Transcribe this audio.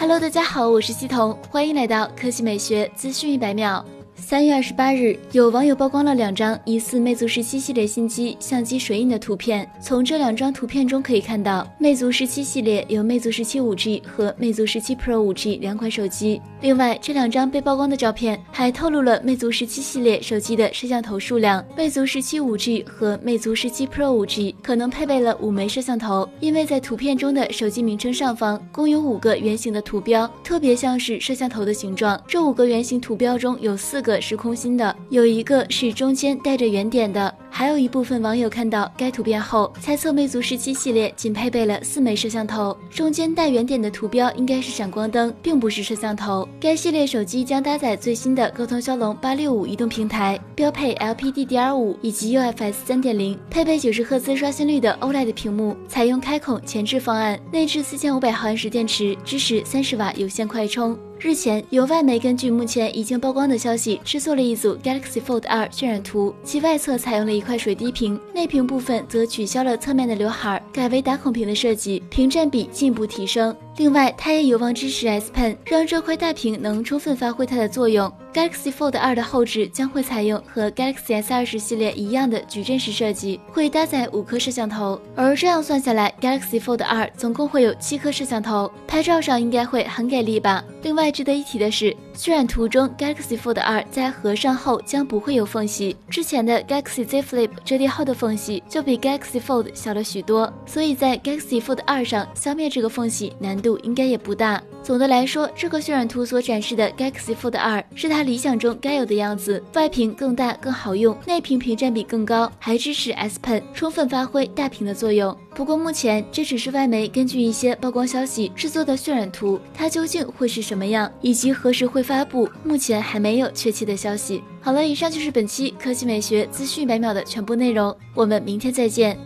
Hello，大家好，我是西彤，欢迎来到科技美学资讯一百秒。三月二十八日，有网友曝光了两张疑似魅族十七系列新机相机水印的图片。从这两张图片中可以看到，魅族十七系列有魅族十七五 G 和魅族十七 Pro 五 G 两款手机。另外，这两张被曝光的照片还透露了魅族十七系列手机的摄像头数量。魅族十七五 G 和魅族十七 Pro 五 G 可能配备了五枚摄像头，因为在图片中的手机名称上方共有五个圆形的图标，特别像是摄像头的形状。这五个圆形图标中有四个。是空心的，有一个是中间带着圆点的。还有一部分网友看到该图片后，猜测魅族十七系列仅配备了四枚摄像头，中间带圆点的图标应该是闪光灯，并不是摄像头。该系列手机将搭载最新的高通骁龙八六五移动平台，标配 LPDDR5 以及 UFS 三点零，配备九十赫兹刷新率的 OLED 屏幕，采用开孔前置方案，内置四千五百毫安时电池，支持三十瓦有线快充。日前，有外媒根据目前已经曝光的消息，制作了一组 Galaxy Fold 2渲染图，其外侧采用了一块水滴屏，内屏部分则取消了侧面的刘海，改为打孔屏的设计，屏占比进一步提升。另外，它也有望支持 S Pen，让这块大屏能充分发挥它的作用。Galaxy Fold 2的后置将会采用和 Galaxy S 二十系列一样的矩阵式设计，会搭载五颗摄像头。而这样算下来，Galaxy Fold 2总共会有七颗摄像头，拍照上应该会很给力吧？另外值得一提的是，渲染图中 Galaxy Fold 2在合上后将不会有缝隙，之前的 Galaxy Z Flip 折叠后的缝隙就比 Galaxy Fold 小了许多，所以在 Galaxy Fold 2上消灭这个缝隙难度应该也不大。总的来说，这个渲染图所展示的 Galaxy Fold 2是它理想中该有的样子，外屏更大更好用，内屏屏占比更高，还支持 S Pen，充分发挥大屏的作用。不过目前这只是外媒根据一些曝光消息制作的渲染图，它究竟会是什么样，以及何时会发布，目前还没有确切的消息。好了，以上就是本期科技美学资讯百秒的全部内容，我们明天再见。